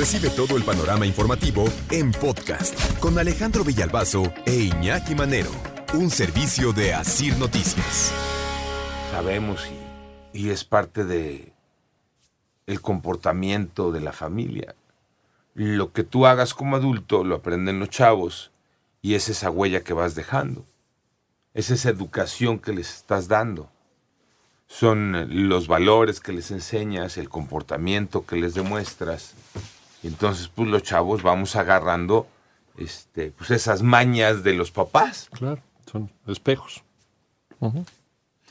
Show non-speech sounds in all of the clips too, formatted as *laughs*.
Recibe todo el panorama informativo en podcast con Alejandro Villalbazo e Iñaki Manero, un servicio de Asir Noticias. Sabemos y, y es parte de el comportamiento de la familia. Lo que tú hagas como adulto lo aprenden los chavos y es esa huella que vas dejando. Es esa educación que les estás dando. Son los valores que les enseñas, el comportamiento que les demuestras. Y entonces, pues los chavos vamos agarrando este, pues esas mañas de los papás. Claro, son espejos.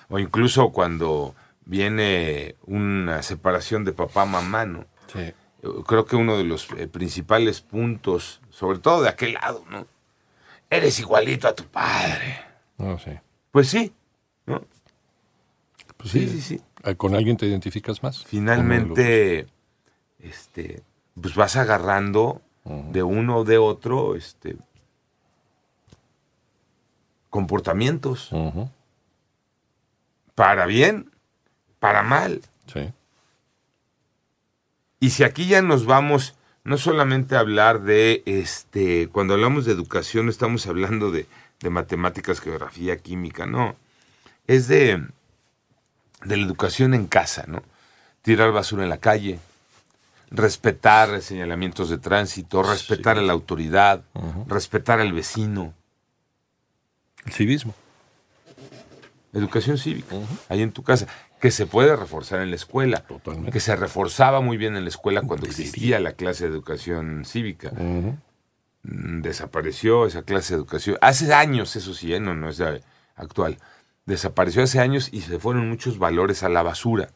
O incluso cuando viene una separación de papá-mamá, ¿no? Sí. Creo que uno de los eh, principales puntos, sobre todo de aquel lado, ¿no? Eres igualito a tu padre. No, sí. Pues sí, ¿no? Pues Sí, sí, sí. Ah, ¿Con alguien te identificas más? Finalmente, este, pues vas agarrando de uno o de otro, este, comportamientos, para bien, para mal. Sí. Y si aquí ya nos vamos, no solamente a hablar de, este, cuando hablamos de educación, no estamos hablando de, de matemáticas, geografía, química, no. Es de, de la educación en casa, ¿no? Tirar basura en la calle, respetar señalamientos de tránsito, respetar a la autoridad, respetar al vecino. El civismo. Educación cívica, ahí en tu casa, que se puede reforzar en la escuela, Totalmente. que se reforzaba muy bien en la escuela cuando existía la clase de educación cívica. Mm, Desapareció esa clase de educación. Hace años, eso sí, ¿eh? no, no es actual. Desapareció hace años y se fueron muchos valores a la basura.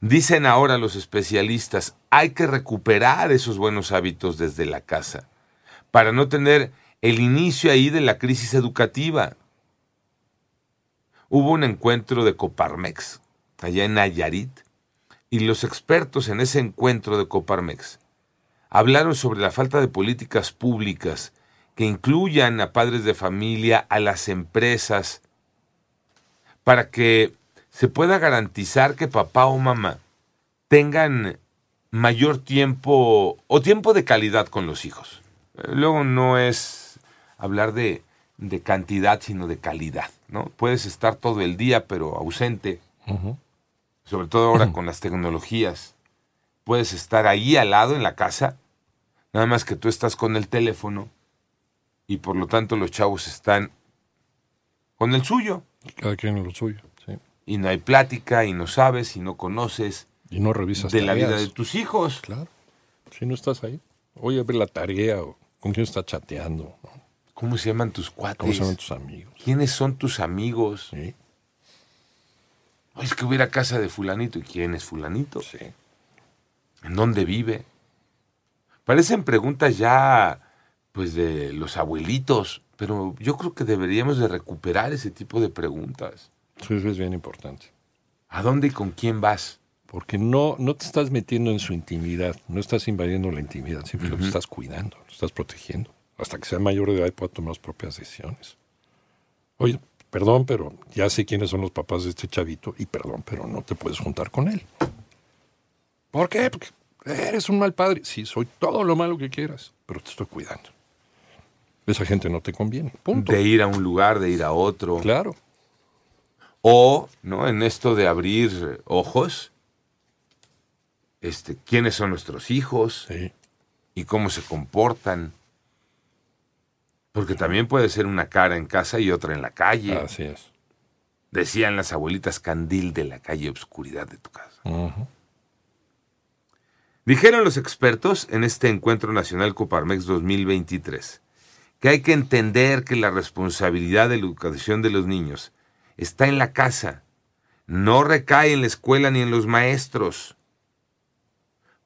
Dicen ahora los especialistas, hay que recuperar esos buenos hábitos desde la casa, para no tener el inicio ahí de la crisis educativa. Hubo un encuentro de Coparmex, allá en Nayarit, y los expertos en ese encuentro de Coparmex hablaron sobre la falta de políticas públicas que incluyan a padres de familia, a las empresas, para que se pueda garantizar que papá o mamá tengan mayor tiempo o tiempo de calidad con los hijos. Eh, Luego no es hablar de, de cantidad, sino de calidad, ¿no? Puedes estar todo el día, pero ausente, sobre todo ahora con las tecnologías. Puedes estar ahí al lado en la casa, nada más que tú estás con el teléfono y por lo tanto los chavos están con el suyo Cada quien en lo suyo. Y no hay plática y no sabes y no conoces Y no revisas de la vida de tus hijos. Claro. Si no estás ahí. Oye, ve la tarea o con quién está chateando. ¿no? ¿Cómo se llaman tus ¿Cómo cuates? se llaman tus amigos? ¿Quiénes son tus amigos? Sí. Es que hubiera casa de fulanito. ¿Y quién es fulanito? Sí. ¿En dónde vive? Parecen preguntas ya, pues, de los abuelitos, pero yo creo que deberíamos de recuperar ese tipo de preguntas. Sí, es bien importante. ¿A dónde y con quién vas? Porque no, no te estás metiendo en su intimidad, no estás invadiendo la intimidad, simplemente lo estás cuidando, lo estás protegiendo. Hasta que sea mayor de edad y pueda tomar sus propias decisiones. Oye, perdón, pero ya sé quiénes son los papás de este chavito y perdón, pero no te puedes juntar con él. ¿Por qué? Porque eres un mal padre. Sí, soy todo lo malo que quieras, pero te estoy cuidando. Esa gente no te conviene. Punto. De ir a un lugar, de ir a otro. Claro. O, ¿no? En esto de abrir ojos, este, quiénes son nuestros hijos Sí. y cómo se comportan. Porque también puede ser una cara en casa y otra en la calle. Así es. Decían las abuelitas candil de la calle, obscuridad de tu casa. Dijeron los expertos en este Encuentro Nacional Coparmex 2023 que hay que entender que la responsabilidad de la educación de los niños está en la casa, no recae en la escuela ni en los maestros.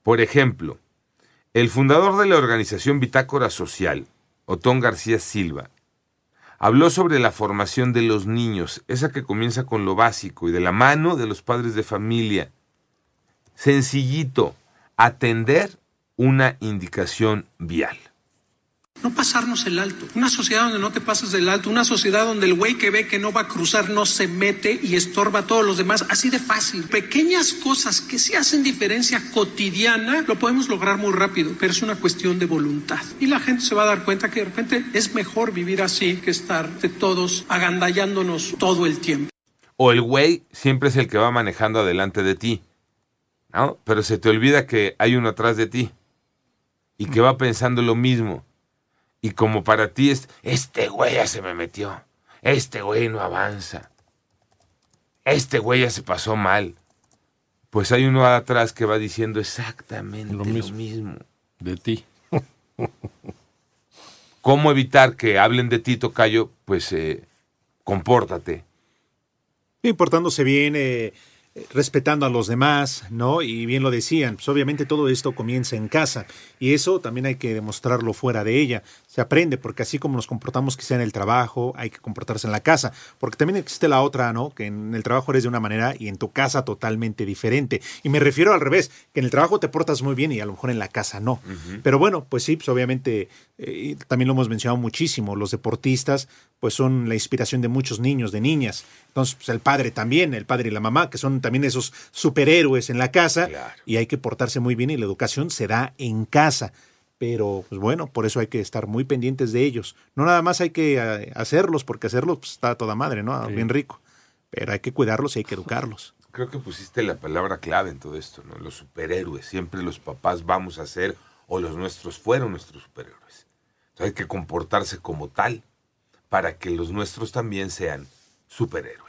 Por ejemplo, el fundador de la organización Bitácora Social, Otón García Silva, habló sobre la formación de los niños, esa que comienza con lo básico y de la mano de los padres de familia. Sencillito, atender una indicación vial. No pasarnos el alto. Una sociedad donde no te pasas del alto. Una sociedad donde el güey que ve que no va a cruzar no se mete y estorba a todos los demás. Así de fácil. Pequeñas cosas que sí hacen diferencia cotidiana lo podemos lograr muy rápido, pero es una cuestión de voluntad. Y la gente se va a dar cuenta que de repente es mejor vivir así que estar de todos agandallándonos todo el tiempo. O el güey siempre es el que va manejando adelante de ti. ¿no? Pero se te olvida que hay uno atrás de ti y que va pensando lo mismo. Y como para ti es, este güey ya se me metió, este güey no avanza, este güey ya se pasó mal. Pues hay uno atrás que va diciendo exactamente lo mismo. De ti. *laughs* ¿Cómo evitar que hablen de ti, Tocayo? Pues eh, compórtate. Importándose bien, eh, respetando a los demás, ¿no? Y bien lo decían, pues obviamente todo esto comienza en casa y eso también hay que demostrarlo fuera de ella. Se aprende porque así como nos comportamos quizá en el trabajo, hay que comportarse en la casa, porque también existe la otra, ¿no? Que en el trabajo eres de una manera y en tu casa totalmente diferente. Y me refiero al revés, que en el trabajo te portas muy bien y a lo mejor en la casa no. Pero bueno, pues sí, pues obviamente eh, también lo hemos mencionado muchísimo, los deportistas pues son la inspiración de muchos niños, de niñas. Entonces, pues el padre también, el padre y la mamá, que son también esos superhéroes en la casa, y hay que portarse muy bien y la educación se da en casa. Pero, pues bueno, por eso hay que estar muy pendientes de ellos. No nada más hay que eh, hacerlos, porque hacerlos pues, está toda madre, ¿no? Bien rico. Pero hay que cuidarlos y hay que educarlos. *laughs* Creo que pusiste la palabra clave en todo esto, ¿no? Los superhéroes. Siempre los papás vamos a ser, o los nuestros fueron nuestros superhéroes. Entonces hay que comportarse como tal para que los nuestros también sean superhéroes.